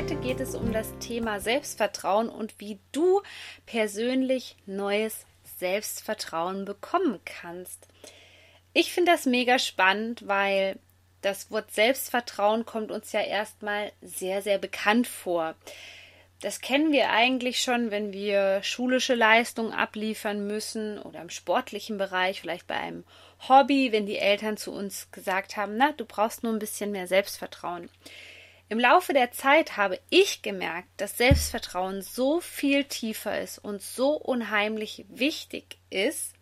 Heute geht es um das Thema Selbstvertrauen und wie du persönlich neues Selbstvertrauen bekommen kannst. Ich finde das mega spannend, weil das Wort Selbstvertrauen kommt uns ja erstmal sehr, sehr bekannt vor. Das kennen wir eigentlich schon, wenn wir schulische Leistungen abliefern müssen oder im sportlichen Bereich, vielleicht bei einem Hobby, wenn die Eltern zu uns gesagt haben, na, du brauchst nur ein bisschen mehr Selbstvertrauen. Im Laufe der Zeit habe ich gemerkt, dass Selbstvertrauen so viel tiefer ist und so unheimlich wichtig ist,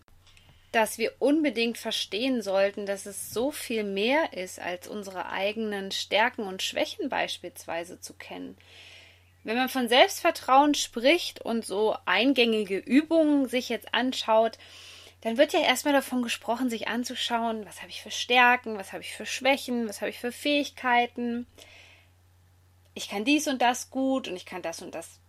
dass wir unbedingt verstehen sollten, dass es so viel mehr ist, als unsere eigenen Stärken und Schwächen beispielsweise zu kennen. Wenn man von Selbstvertrauen spricht und so eingängige Übungen sich jetzt anschaut, dann wird ja erstmal davon gesprochen, sich anzuschauen, was habe ich für Stärken, was habe ich für Schwächen, was habe ich für Fähigkeiten. Ich kann dies und das gut und ich kann das und das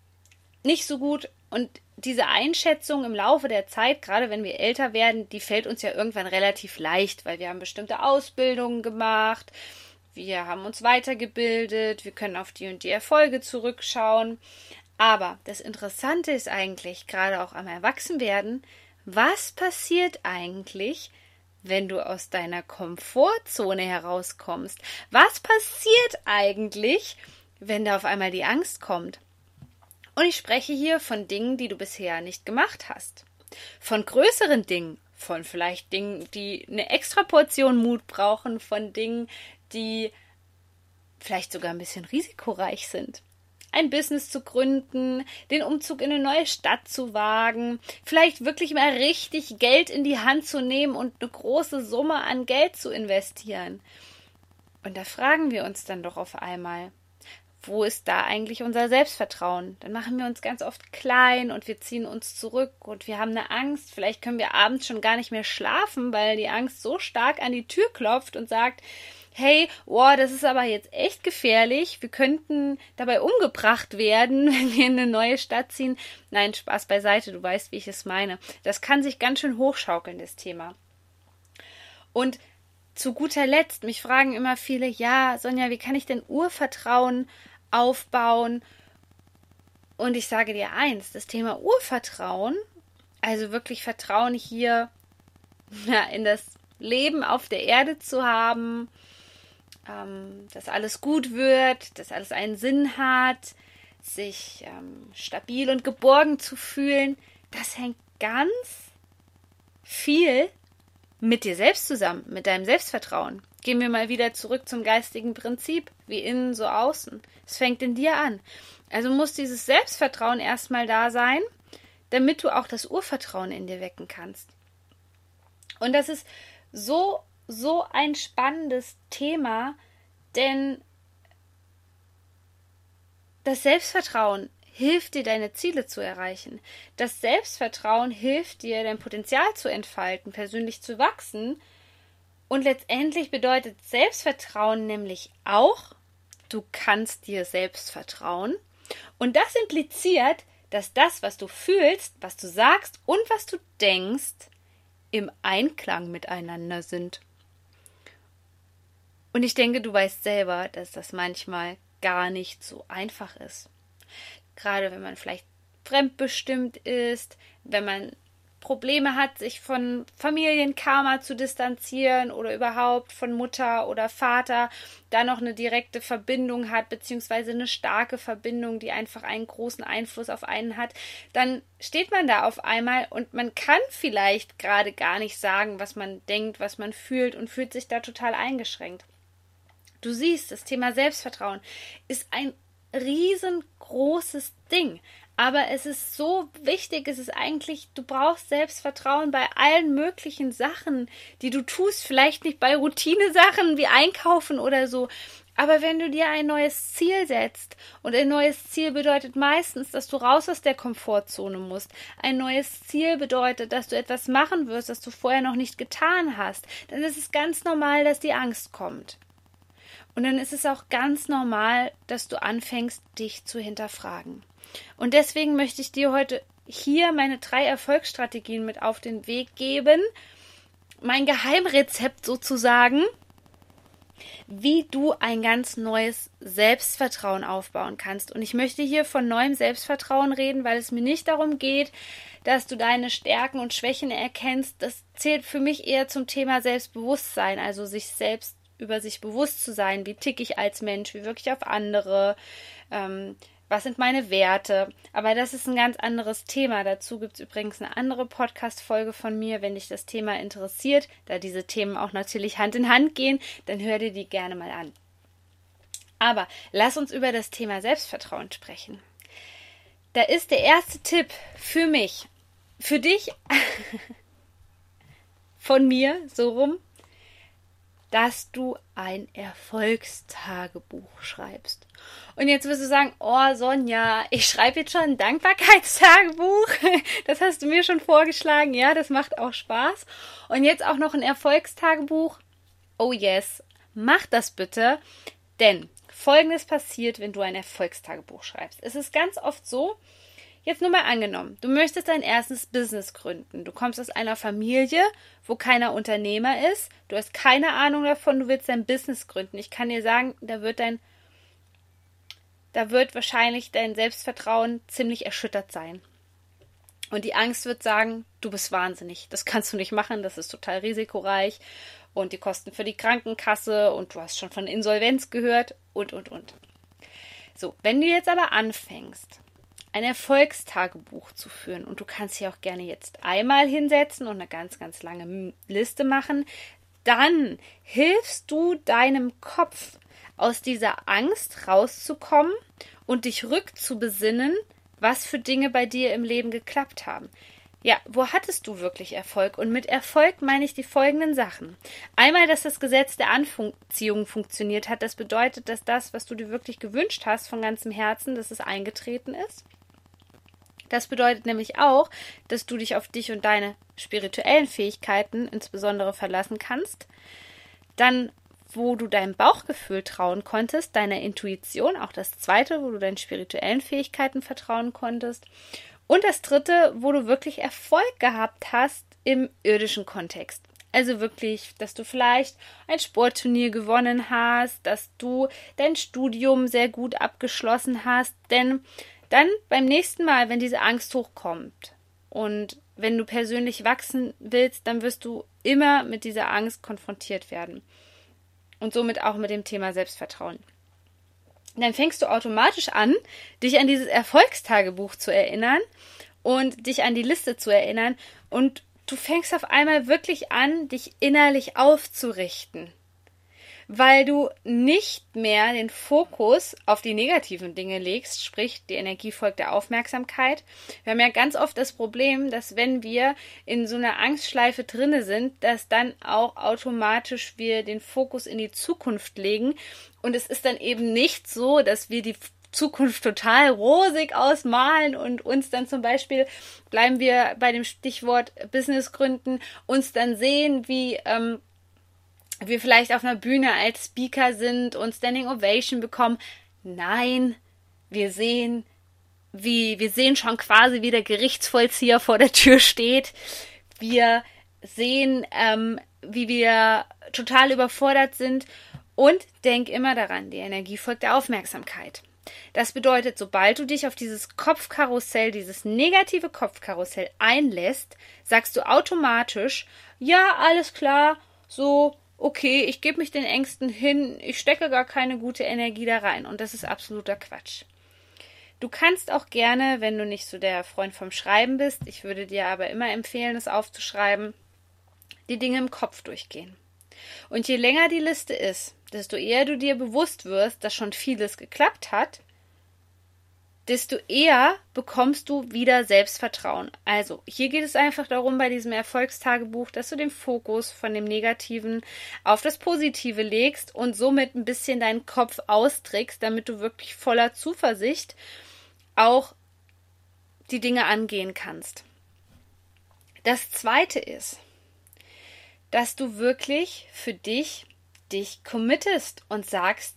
nicht so gut. Und diese Einschätzung im Laufe der Zeit, gerade wenn wir älter werden, die fällt uns ja irgendwann relativ leicht, weil wir haben bestimmte Ausbildungen gemacht, wir haben uns weitergebildet, wir können auf die und die Erfolge zurückschauen. Aber das Interessante ist eigentlich, gerade auch am Erwachsenwerden, was passiert eigentlich, wenn du aus deiner Komfortzone herauskommst? Was passiert eigentlich, wenn da auf einmal die Angst kommt? Und ich spreche hier von Dingen, die du bisher nicht gemacht hast. Von größeren Dingen, von vielleicht Dingen, die eine extra Portion Mut brauchen, von Dingen, die vielleicht sogar ein bisschen risikoreich sind. Ein Business zu gründen, den Umzug in eine neue Stadt zu wagen, vielleicht wirklich mal richtig Geld in die Hand zu nehmen und eine große Summe an Geld zu investieren. Und da fragen wir uns dann doch auf einmal, wo ist da eigentlich unser Selbstvertrauen? Dann machen wir uns ganz oft klein und wir ziehen uns zurück und wir haben eine Angst. Vielleicht können wir abends schon gar nicht mehr schlafen, weil die Angst so stark an die Tür klopft und sagt, hey, wow, das ist aber jetzt echt gefährlich, wir könnten dabei umgebracht werden, wenn wir in eine neue Stadt ziehen. Nein, Spaß beiseite, du weißt, wie ich es meine. Das kann sich ganz schön hochschaukeln, das Thema. Und zu guter Letzt, mich fragen immer viele, ja, Sonja, wie kann ich denn Urvertrauen aufbauen? Und ich sage dir eins, das Thema Urvertrauen, also wirklich Vertrauen hier ja, in das Leben auf der Erde zu haben, ähm, dass alles gut wird, dass alles einen Sinn hat, sich ähm, stabil und geborgen zu fühlen, das hängt ganz viel mit dir selbst zusammen, mit deinem Selbstvertrauen. Gehen wir mal wieder zurück zum geistigen Prinzip, wie innen so außen. Es fängt in dir an. Also muss dieses Selbstvertrauen erstmal da sein, damit du auch das Urvertrauen in dir wecken kannst. Und das ist so so ein spannendes Thema, denn das Selbstvertrauen hilft dir, deine Ziele zu erreichen. Das Selbstvertrauen hilft dir, dein Potenzial zu entfalten, persönlich zu wachsen. Und letztendlich bedeutet Selbstvertrauen nämlich auch, du kannst dir selbst vertrauen. Und das impliziert, dass das, was du fühlst, was du sagst und was du denkst, im Einklang miteinander sind. Und ich denke, du weißt selber, dass das manchmal gar nicht so einfach ist. Gerade wenn man vielleicht fremdbestimmt ist, wenn man Probleme hat, sich von Familienkarma zu distanzieren oder überhaupt von Mutter oder Vater, da noch eine direkte Verbindung hat, beziehungsweise eine starke Verbindung, die einfach einen großen Einfluss auf einen hat, dann steht man da auf einmal und man kann vielleicht gerade gar nicht sagen, was man denkt, was man fühlt und fühlt sich da total eingeschränkt. Du siehst, das Thema Selbstvertrauen ist ein riesengroßes Ding. Aber es ist so wichtig, es ist eigentlich, du brauchst Selbstvertrauen bei allen möglichen Sachen, die du tust. Vielleicht nicht bei Routinesachen wie Einkaufen oder so, Aber wenn du dir ein neues Ziel setzt, und ein neues Ziel bedeutet meistens, dass du raus aus der Komfortzone musst. Ein neues Ziel bedeutet, dass du etwas machen wirst, das du vorher noch nicht getan hast. Dann ist es ganz normal, dass die Angst kommt. Und dann ist es auch ganz normal, dass du anfängst, dich zu hinterfragen. Und deswegen möchte ich dir heute hier meine drei Erfolgsstrategien mit auf den Weg geben. Mein Geheimrezept sozusagen, wie du ein ganz neues Selbstvertrauen aufbauen kannst. Und ich möchte hier von neuem Selbstvertrauen reden, weil es mir nicht darum geht, dass du deine Stärken und Schwächen erkennst. Das zählt für mich eher zum Thema Selbstbewusstsein, also sich selbst über sich bewusst zu sein, wie tick ich als Mensch, wie wirklich auf andere, ähm, was sind meine Werte. Aber das ist ein ganz anderes Thema. Dazu gibt es übrigens eine andere Podcast-Folge von mir, wenn dich das Thema interessiert, da diese Themen auch natürlich Hand in Hand gehen, dann hör dir die gerne mal an. Aber lass uns über das Thema Selbstvertrauen sprechen. Da ist der erste Tipp für mich, für dich, von mir, so rum, dass du ein Erfolgstagebuch schreibst. Und jetzt wirst du sagen, oh Sonja, ich schreibe jetzt schon ein Dankbarkeitstagebuch. Das hast du mir schon vorgeschlagen. Ja, das macht auch Spaß. Und jetzt auch noch ein Erfolgstagebuch. Oh yes, mach das bitte. Denn Folgendes passiert, wenn du ein Erfolgstagebuch schreibst. Es ist ganz oft so, Jetzt nur mal angenommen, du möchtest dein erstes Business gründen. Du kommst aus einer Familie, wo keiner Unternehmer ist. Du hast keine Ahnung davon, du willst dein Business gründen. Ich kann dir sagen, da wird dein, da wird wahrscheinlich dein Selbstvertrauen ziemlich erschüttert sein. Und die Angst wird sagen, du bist wahnsinnig. Das kannst du nicht machen, das ist total risikoreich. Und die Kosten für die Krankenkasse und du hast schon von Insolvenz gehört und, und, und. So, wenn du jetzt aber anfängst, ein Erfolgstagebuch zu führen. Und du kannst hier auch gerne jetzt einmal hinsetzen und eine ganz, ganz lange Liste machen. Dann hilfst du deinem Kopf aus dieser Angst rauszukommen und dich rückzubesinnen, was für Dinge bei dir im Leben geklappt haben. Ja, wo hattest du wirklich Erfolg? Und mit Erfolg meine ich die folgenden Sachen. Einmal, dass das Gesetz der Anziehung funktioniert hat. Das bedeutet, dass das, was du dir wirklich gewünscht hast von ganzem Herzen, dass es eingetreten ist. Das bedeutet nämlich auch, dass du dich auf dich und deine spirituellen Fähigkeiten insbesondere verlassen kannst. Dann, wo du deinem Bauchgefühl trauen konntest, deiner Intuition, auch das zweite, wo du deinen spirituellen Fähigkeiten vertrauen konntest. Und das dritte, wo du wirklich Erfolg gehabt hast im irdischen Kontext. Also wirklich, dass du vielleicht ein Sportturnier gewonnen hast, dass du dein Studium sehr gut abgeschlossen hast, denn dann beim nächsten Mal, wenn diese Angst hochkommt und wenn du persönlich wachsen willst, dann wirst du immer mit dieser Angst konfrontiert werden. Und somit auch mit dem Thema Selbstvertrauen. Dann fängst du automatisch an, dich an dieses Erfolgstagebuch zu erinnern und dich an die Liste zu erinnern und du fängst auf einmal wirklich an, dich innerlich aufzurichten weil du nicht mehr den Fokus auf die negativen Dinge legst, sprich die Energie folgt der Aufmerksamkeit. Wir haben ja ganz oft das Problem, dass wenn wir in so einer Angstschleife drinne sind, dass dann auch automatisch wir den Fokus in die Zukunft legen und es ist dann eben nicht so, dass wir die Zukunft total rosig ausmalen und uns dann zum Beispiel, bleiben wir bei dem Stichwort Business gründen, uns dann sehen, wie ähm, wir vielleicht auf einer Bühne als Speaker sind und Standing Ovation bekommen. Nein, wir sehen, wie, wir sehen schon quasi, wie der Gerichtsvollzieher vor der Tür steht. Wir sehen, ähm, wie wir total überfordert sind. Und denk immer daran, die Energie folgt der Aufmerksamkeit. Das bedeutet, sobald du dich auf dieses Kopfkarussell, dieses negative Kopfkarussell einlässt, sagst du automatisch, ja, alles klar, so, okay, ich gebe mich den Ängsten hin, ich stecke gar keine gute Energie da rein. Und das ist absoluter Quatsch. Du kannst auch gerne, wenn du nicht so der Freund vom Schreiben bist, ich würde dir aber immer empfehlen, es aufzuschreiben, die Dinge im Kopf durchgehen. Und je länger die Liste ist, desto eher du dir bewusst wirst, dass schon vieles geklappt hat, desto eher bekommst du wieder Selbstvertrauen. Also, hier geht es einfach darum bei diesem Erfolgstagebuch, dass du den Fokus von dem Negativen auf das Positive legst und somit ein bisschen deinen Kopf austrickst, damit du wirklich voller Zuversicht auch die Dinge angehen kannst. Das zweite ist, dass du wirklich für dich dich committest und sagst,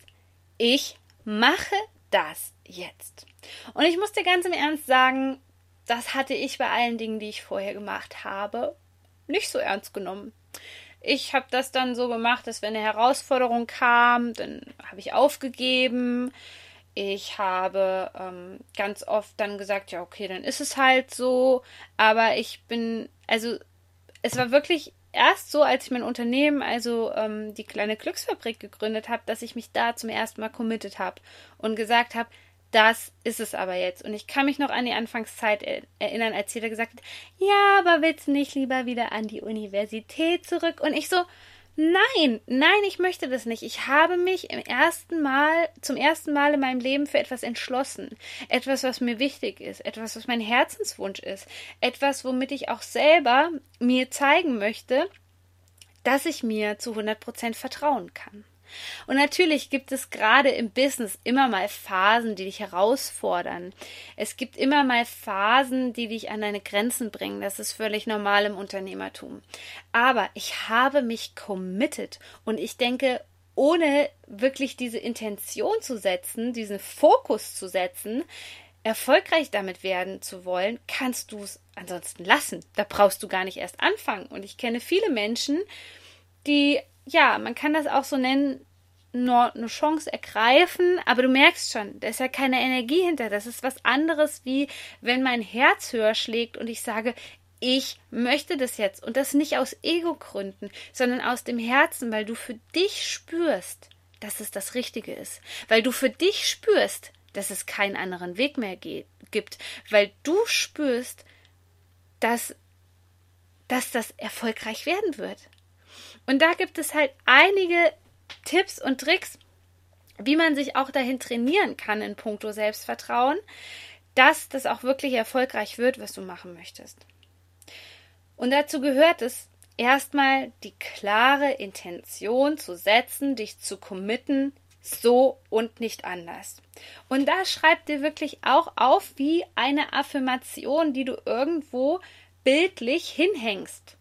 ich mache das jetzt. Und ich muss dir ganz im Ernst sagen, das hatte ich bei allen Dingen, die ich vorher gemacht habe, nicht so ernst genommen. Ich habe das dann so gemacht, dass wenn eine Herausforderung kam, dann habe ich aufgegeben. Ich habe ähm, ganz oft dann gesagt, ja, okay, dann ist es halt so. Aber ich bin, also es war wirklich erst so, als ich mein Unternehmen, also ähm, die kleine Glücksfabrik gegründet habe, dass ich mich da zum ersten Mal committed habe und gesagt habe, das ist es aber jetzt. Und ich kann mich noch an die Anfangszeit erinnern, als jeder gesagt hat, ja, aber willst du nicht lieber wieder an die Universität zurück? Und ich so, Nein, nein, ich möchte das nicht. Ich habe mich im ersten Mal, zum ersten Mal in meinem Leben für etwas entschlossen. Etwas, was mir wichtig ist, etwas, was mein Herzenswunsch ist, etwas, womit ich auch selber mir zeigen möchte, dass ich mir zu 100 Prozent vertrauen kann. Und natürlich gibt es gerade im Business immer mal Phasen, die dich herausfordern. Es gibt immer mal Phasen, die dich an deine Grenzen bringen. Das ist völlig normal im Unternehmertum. Aber ich habe mich committed und ich denke, ohne wirklich diese Intention zu setzen, diesen Fokus zu setzen, erfolgreich damit werden zu wollen, kannst du es ansonsten lassen. Da brauchst du gar nicht erst anfangen. Und ich kenne viele Menschen, die ja, man kann das auch so nennen, nur eine Chance ergreifen, aber du merkst schon, da ist ja keine Energie hinter. Das ist was anderes, wie wenn mein Herz höher schlägt und ich sage, ich möchte das jetzt. Und das nicht aus Ego-Gründen, sondern aus dem Herzen, weil du für dich spürst, dass es das Richtige ist. Weil du für dich spürst, dass es keinen anderen Weg mehr geht, gibt. Weil du spürst, dass, dass das erfolgreich werden wird. Und da gibt es halt einige Tipps und Tricks, wie man sich auch dahin trainieren kann in puncto Selbstvertrauen, dass das auch wirklich erfolgreich wird, was du machen möchtest. Und dazu gehört es, erstmal die klare Intention zu setzen, dich zu committen, so und nicht anders. Und da schreib dir wirklich auch auf wie eine Affirmation, die du irgendwo bildlich hinhängst.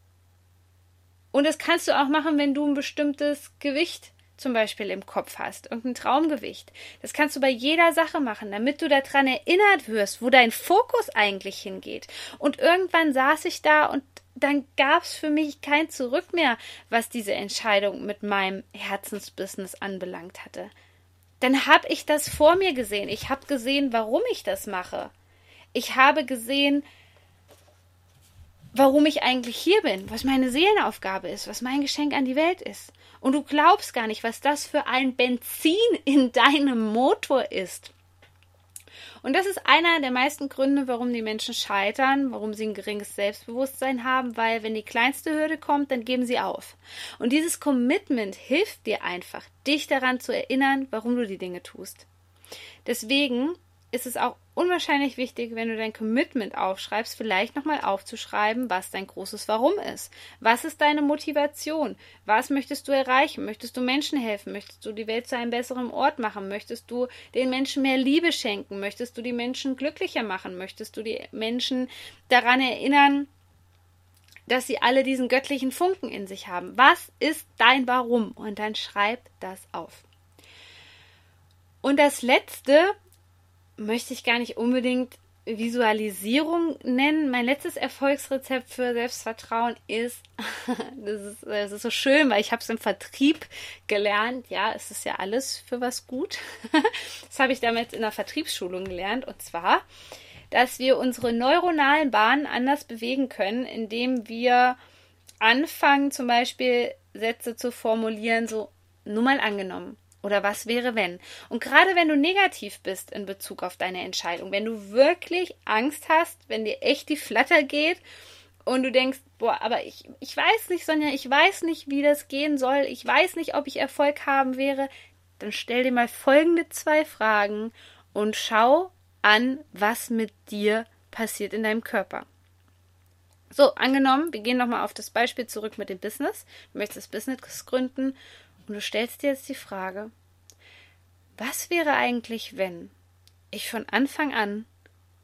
Und das kannst du auch machen, wenn du ein bestimmtes Gewicht zum Beispiel im Kopf hast, irgendein Traumgewicht. Das kannst du bei jeder Sache machen, damit du daran erinnert wirst, wo dein Fokus eigentlich hingeht. Und irgendwann saß ich da und dann gab es für mich kein Zurück mehr, was diese Entscheidung mit meinem Herzensbusiness anbelangt hatte. Dann habe ich das vor mir gesehen. Ich habe gesehen, warum ich das mache. Ich habe gesehen, warum ich eigentlich hier bin, was meine Seelenaufgabe ist, was mein Geschenk an die Welt ist. Und du glaubst gar nicht, was das für ein Benzin in deinem Motor ist. Und das ist einer der meisten Gründe, warum die Menschen scheitern, warum sie ein geringes Selbstbewusstsein haben, weil wenn die kleinste Hürde kommt, dann geben sie auf. Und dieses Commitment hilft dir einfach, dich daran zu erinnern, warum du die Dinge tust. Deswegen ist es auch unwahrscheinlich wichtig, wenn du dein Commitment aufschreibst, vielleicht nochmal aufzuschreiben, was dein großes Warum ist. Was ist deine Motivation? Was möchtest du erreichen? Möchtest du Menschen helfen? Möchtest du die Welt zu einem besseren Ort machen? Möchtest du den Menschen mehr Liebe schenken? Möchtest du die Menschen glücklicher machen? Möchtest du die Menschen daran erinnern, dass sie alle diesen göttlichen Funken in sich haben? Was ist dein Warum? Und dann schreib das auf. Und das letzte, möchte ich gar nicht unbedingt Visualisierung nennen. Mein letztes Erfolgsrezept für Selbstvertrauen ist, das ist, das ist so schön, weil ich habe es im Vertrieb gelernt. Ja, es ist ja alles für was gut. Das habe ich damals in der Vertriebsschulung gelernt. Und zwar, dass wir unsere neuronalen Bahnen anders bewegen können, indem wir anfangen, zum Beispiel Sätze zu formulieren, so nur mal angenommen. Oder was wäre, wenn? Und gerade wenn du negativ bist in Bezug auf deine Entscheidung, wenn du wirklich Angst hast, wenn dir echt die Flatter geht und du denkst, boah, aber ich, ich weiß nicht, Sonja, ich weiß nicht, wie das gehen soll, ich weiß nicht, ob ich Erfolg haben wäre, dann stell dir mal folgende zwei Fragen und schau, an, was mit dir passiert in deinem Körper. So, angenommen, wir gehen nochmal auf das Beispiel zurück mit dem Business. Du möchtest Business gründen und du stellst dir jetzt die Frage, was wäre eigentlich, wenn ich von Anfang an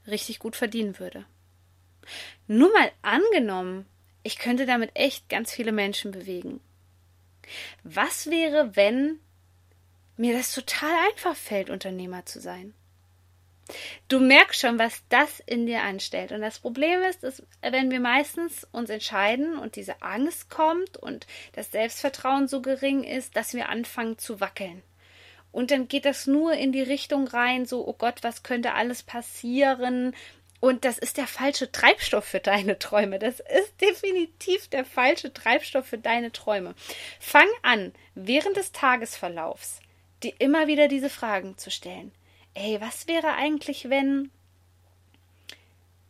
richtig gut verdienen würde? Nur mal angenommen, ich könnte damit echt ganz viele Menschen bewegen. Was wäre, wenn mir das total einfach fällt, Unternehmer zu sein? Du merkst schon, was das in dir anstellt. Und das Problem ist, dass wenn wir meistens uns entscheiden und diese Angst kommt und das Selbstvertrauen so gering ist, dass wir anfangen zu wackeln. Und dann geht das nur in die Richtung rein, so, oh Gott, was könnte alles passieren? Und das ist der falsche Treibstoff für deine Träume. Das ist definitiv der falsche Treibstoff für deine Träume. Fang an, während des Tagesverlaufs dir immer wieder diese Fragen zu stellen. Ey, was wäre eigentlich, wenn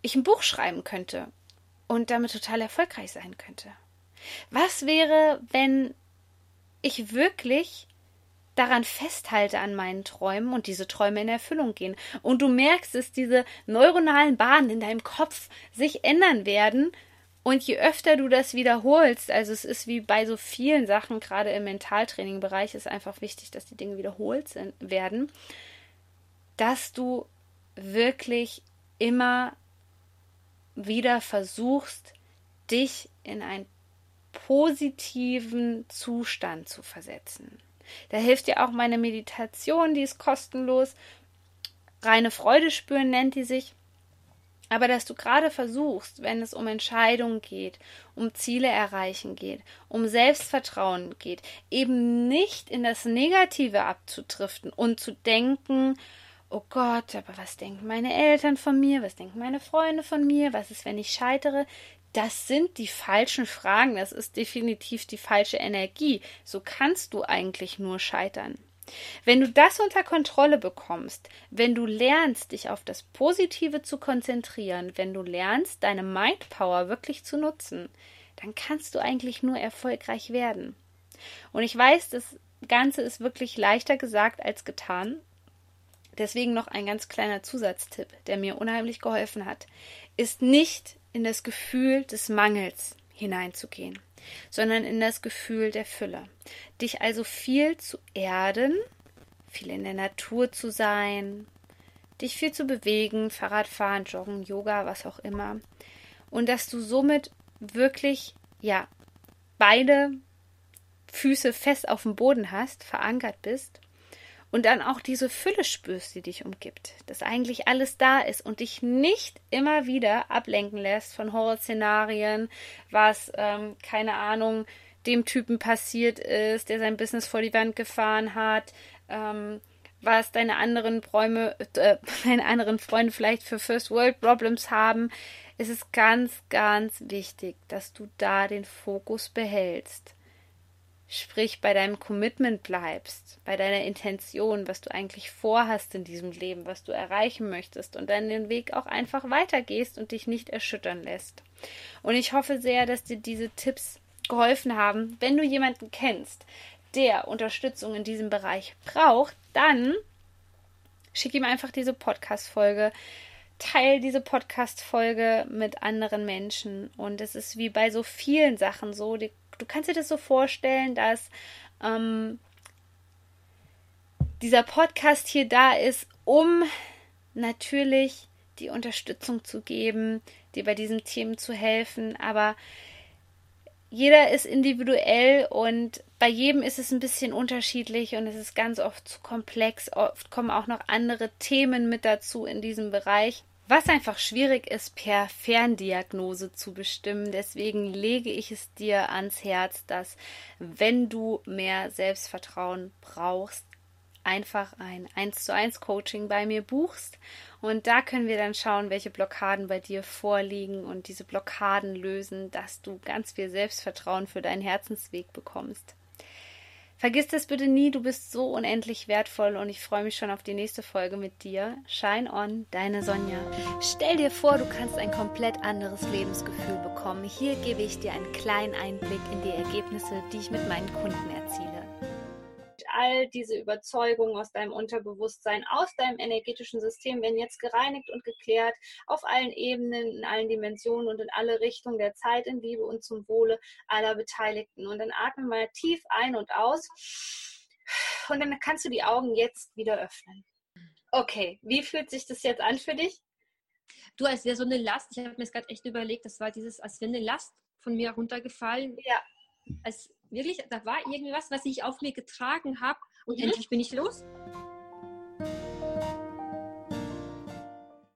ich ein Buch schreiben könnte und damit total erfolgreich sein könnte? Was wäre, wenn ich wirklich daran festhalte an meinen Träumen und diese Träume in Erfüllung gehen. Und du merkst, dass diese neuronalen Bahnen in deinem Kopf sich ändern werden. Und je öfter du das wiederholst, also es ist wie bei so vielen Sachen, gerade im Mentaltraining-Bereich, ist einfach wichtig, dass die Dinge wiederholt werden, dass du wirklich immer wieder versuchst, dich in einen positiven Zustand zu versetzen. Da hilft dir auch meine Meditation, die ist kostenlos. Reine Freude spüren nennt die sich. Aber dass du gerade versuchst, wenn es um Entscheidungen geht, um Ziele erreichen geht, um Selbstvertrauen geht, eben nicht in das Negative abzutriften und zu denken, oh Gott, aber was denken meine Eltern von mir, was denken meine Freunde von mir, was ist, wenn ich scheitere, das sind die falschen Fragen, das ist definitiv die falsche Energie. So kannst du eigentlich nur scheitern. Wenn du das unter Kontrolle bekommst, wenn du lernst, dich auf das Positive zu konzentrieren, wenn du lernst, deine Mindpower wirklich zu nutzen, dann kannst du eigentlich nur erfolgreich werden. Und ich weiß, das Ganze ist wirklich leichter gesagt als getan. Deswegen noch ein ganz kleiner Zusatztipp, der mir unheimlich geholfen hat, ist nicht in das Gefühl des Mangels hineinzugehen, sondern in das Gefühl der Fülle. Dich also viel zu erden, viel in der Natur zu sein, dich viel zu bewegen, Fahrradfahren, Joggen, Yoga, was auch immer. Und dass du somit wirklich, ja, beide Füße fest auf dem Boden hast, verankert bist und dann auch diese Fülle spürst, die dich umgibt, dass eigentlich alles da ist und dich nicht immer wieder ablenken lässt von Horrorszenarien, was, ähm, keine Ahnung, dem Typen passiert ist, der sein Business vor die Wand gefahren hat, ähm, was deine anderen Träume, äh, deine anderen Freunde vielleicht für First World Problems haben. Es ist ganz, ganz wichtig, dass du da den Fokus behältst Sprich, bei deinem Commitment bleibst, bei deiner Intention, was du eigentlich vorhast in diesem Leben, was du erreichen möchtest und dann den Weg auch einfach weitergehst und dich nicht erschüttern lässt. Und ich hoffe sehr, dass dir diese Tipps geholfen haben. Wenn du jemanden kennst, der Unterstützung in diesem Bereich braucht, dann schick ihm einfach diese Podcast-Folge. Teil diese Podcast-Folge mit anderen Menschen. Und es ist wie bei so vielen Sachen so, die du kannst dir das so vorstellen, dass ähm, dieser Podcast hier da ist, um natürlich die Unterstützung zu geben, dir bei diesen Themen zu helfen, aber jeder ist individuell und bei jedem ist es ein bisschen unterschiedlich und es ist ganz oft zu komplex. Oft kommen auch noch andere Themen mit dazu in diesem Bereich was einfach schwierig ist, per Ferndiagnose zu bestimmen. Deswegen lege ich es dir ans Herz, dass wenn du mehr Selbstvertrauen brauchst, einfach ein 1 zu 1 Coaching bei mir buchst und da können wir dann schauen, welche Blockaden bei dir vorliegen und diese Blockaden lösen, dass du ganz viel Selbstvertrauen für deinen Herzensweg bekommst. Vergiss das bitte nie, du bist so unendlich wertvoll und ich freue mich schon auf die nächste Folge mit dir. Shine on, deine Sonja. Stell dir vor, du kannst ein komplett anderes Lebensgefühl bekommen. Hier gebe ich dir einen kleinen Einblick in die Ergebnisse, die ich mit meinen Kunden erziele. All diese Überzeugungen aus deinem Unterbewusstsein, aus deinem energetischen System werden jetzt gereinigt und geklärt auf allen Ebenen, in allen Dimensionen und in alle Richtungen der Zeit in Liebe und zum Wohle aller Beteiligten. Und dann atme mal tief ein und aus. Und dann kannst du die Augen jetzt wieder öffnen. Okay, wie fühlt sich das jetzt an für dich? Du, als wäre so eine Last, ich habe mir das gerade echt überlegt, das war dieses, als wäre eine Last von mir runtergefallen. Ja. Als wirklich, da war irgendwie was, was ich auf mir getragen habe und mhm. endlich bin ich los.